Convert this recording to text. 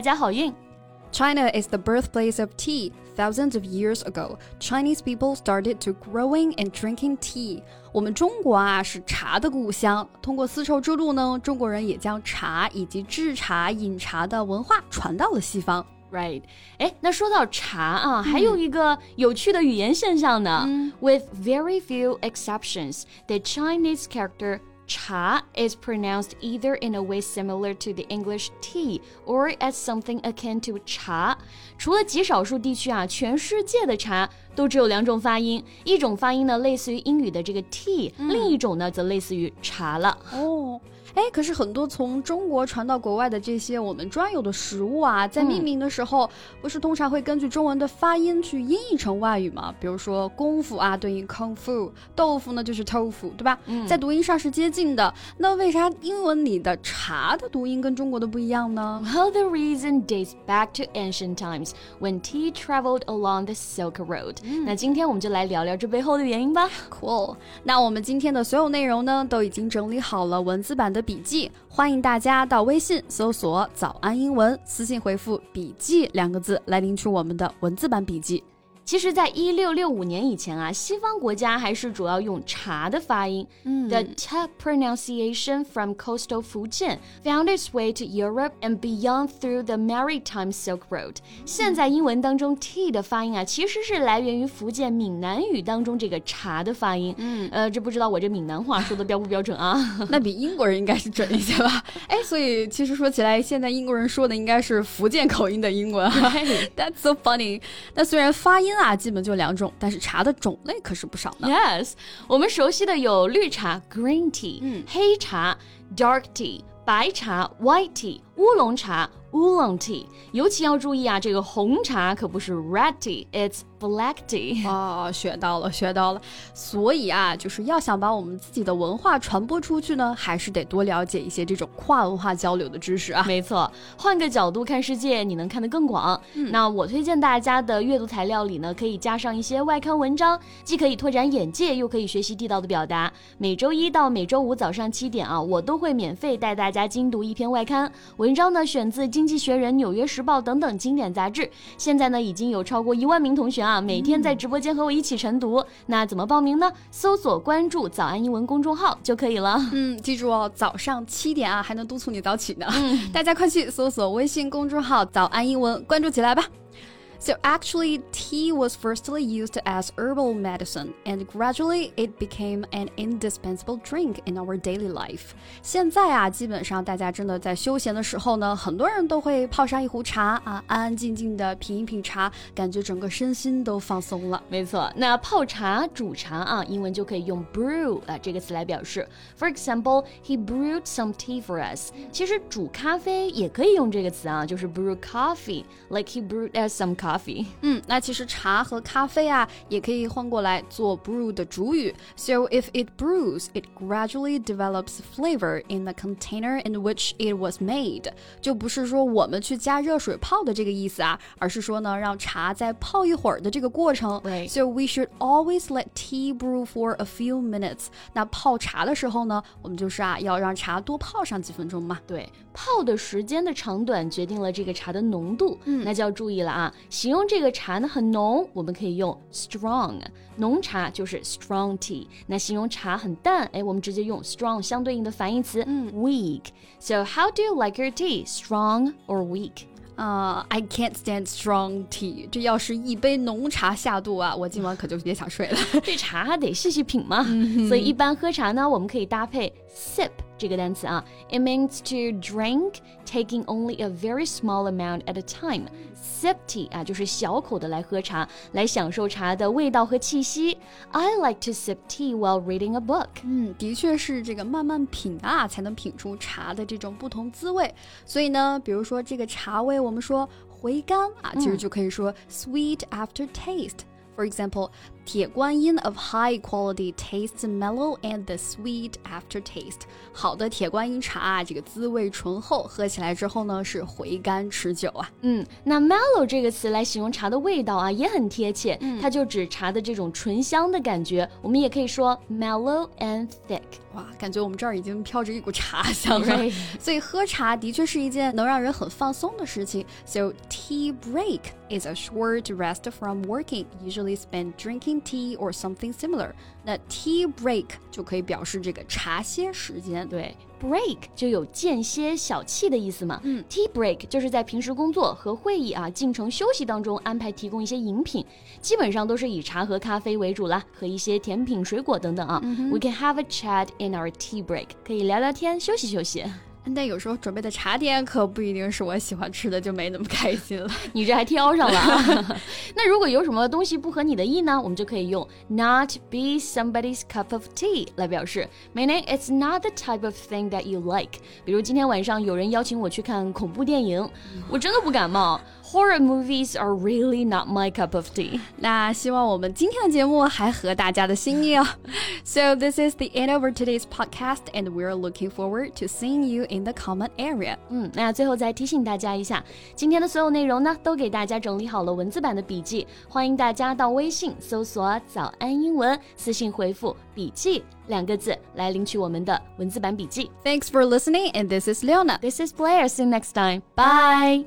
家好运！China is the birthplace of tea. Thousands of years ago, Chinese people started to growing and drinking tea. 我们中国啊是茶的故乡。通过丝绸之路呢，中国人也将茶以及制茶、饮茶的文化传到了西方。Right，哎，那说到茶啊，还有一个有趣的语言现象呢。With very few exceptions, the Chinese character cha is pronounced either in a way similar to the English tea or as something akin to 茶。除了极少数地区啊，全世界的茶都只有两种发音，一种发音呢类似于英语的这个 tea，、嗯、另一种呢则类似于茶了。哦。 哎，可是很多从中国传到国外的这些我们专有的食物啊，在命名的时候，不是通常会根据中文的发音去音译成外语吗？比如说功夫啊，对应 kung fu，豆腐呢就是 tofu，对吧？嗯，在读音上是接近的。那为啥英文里的茶的读音跟中国的不一样呢？Well, the reason dates back to ancient times when tea traveled along the Silk Road。那今天我们就来聊聊这背后的原因吧。Cool。那我们今天的所有内容呢，都已经整理好了文字版的。笔记，欢迎大家到微信搜索“早安英文”，私信回复“笔记”两个字来领取我们的文字版笔记。其实，在一六六五年以前啊，西方国家还是主要用茶的发音。嗯，The t pronunciation from coastal Fujian found its way to Europe and beyond through the maritime Silk Road。现在英文当中 tea 的发音啊，其实是来源于福建闽南语当中这个茶的发音。嗯，呃，这不知道我这闽南话说的标不标准啊？那比英国人应该是准一些吧？哎，所以其实说起来，现在英国人说的应该是福建口音的英文。That's so funny。那虽然发音。啊，基本就两种，但是茶的种类可是不少呢。Yes，我们熟悉的有绿茶 （green tea）、嗯，黑茶 （dark tea）、白茶 （white tea）、乌龙茶 （oolong tea）。尤其要注意啊，这个红茶可不是 red tea，it's Black tea 哦，学到了，学到了。所以啊，就是要想把我们自己的文化传播出去呢，还是得多了解一些这种跨文化交流的知识啊。没错，换个角度看世界，你能看得更广。嗯，那我推荐大家的阅读材料里呢，可以加上一些外刊文章，既可以拓展眼界，又可以学习地道的表达。每周一到每周五早上七点啊，我都会免费带大家精读一篇外刊文章呢，选自《经济学人》《纽约时报》等等经典杂志。现在呢，已经有超过一万名同学啊。每天在直播间和我一起晨读，那怎么报名呢？搜索关注“早安英文”公众号就可以了。嗯，记住哦，早上七点啊，还能督促你早起呢。大家快去搜索微信公众号“早安英文”，关注起来吧。So actually, tea was firstly used as herbal medicine, and gradually it became an indispensable drink in our daily life. 现在啊，基本上大家真的在休闲的时候呢，很多人都会泡上一壶茶啊，安安静静的品一品茶，感觉整个身心都放松了。没错，那泡茶、煮茶啊，英文就可以用 brew 啊这个词来表示。For example, he brewed some tea for us. 其实煮咖啡也可以用这个词啊，就是 brew coffee, like he brewed us some coffee. coffee。嗯，那其实茶和咖啡啊，也可以换过来做 brew 的主语。So if it brews, it gradually develops flavor in the container in which it was made。就不是说我们去加热水泡的这个意思啊，而是说呢，让茶再泡一会儿的这个过程。Right. So we should always let tea brew for a few minutes。那泡茶的时候呢，我们就是啊，要让茶多泡上几分钟嘛。对，泡的时间的长短决定了这个茶的浓度。嗯，那就要注意了啊。形容这个茶呢很浓，我们可以用 strong，浓茶就是 strong tea。那形容茶很淡，哎，我们直接用 strong 相对应的反义词 weak。So how do you like your tea? Strong or weak? 啊、uh,，I can't stand strong tea。这要是一杯浓茶下肚啊，我今晚可就别想睡了。这茶得细细品嘛，所以一般喝茶呢，我们可以搭配 sip。这个单词啊，it means to drink, taking only a very small amount at a time. Sip tea 啊，就是小口的来喝茶，来享受茶的味道和气息。I like to sip tea while reading a book. 嗯，的确是这个慢慢品啊，才能品出茶的这种不同滋味。所以呢，比如说这个茶味，我们说回甘啊，其实就可以说 sweet after taste。For example, 铁观音 of high quality tastes mellow and the sweet aftertaste。好的铁观音茶，这个滋味醇厚，喝起来之后呢是回甘持久啊。嗯，那 mellow 这个词来形容茶的味道啊，也很贴切，它就指茶的这种醇香的感觉。我们也可以说 mellow and thick。哇，感觉我们这儿已经飘着一股茶香了。所以喝茶的确是一件能让人很放松的事情。So tea break is a short rest from working, usually spent drinking Tea or something similar。那 tea break 就可以表示这个茶歇时间。对，break 就有间歇、小憩的意思嘛。嗯，tea break 就是在平时工作和会议啊进程休息当中安排提供一些饮品，基本上都是以茶和咖啡为主啦，和一些甜品、水果等等啊。We can have a chat in our tea break，可以聊聊天，休息休息。但有时候准备的茶点可不一定是我喜欢吃的，就没那么开心了。你这还挑上了啊？那如果有什么东西不合你的意呢？我们就可以用 not be somebody's cup of tea 来表示，meaning it's not the type of thing that you like。比如今天晚上有人邀请我去看恐怖电影，我真的不感冒。Horror movies are really not my cup of tea。那希望我们今天的节目还合大家的心意哦。So this is the end of today's podcast, and we're looking forward to seeing you in the comment area。嗯，那最后再提醒大家一下，今天的所有内容呢，都给大家整理好了文字版的笔记，欢迎大家到微信搜索“早安英文”，私信回复“笔记”两个字来领取我们的文字版笔记。Thanks for listening, and this is Leona. This is Blair. See you next time. Bye.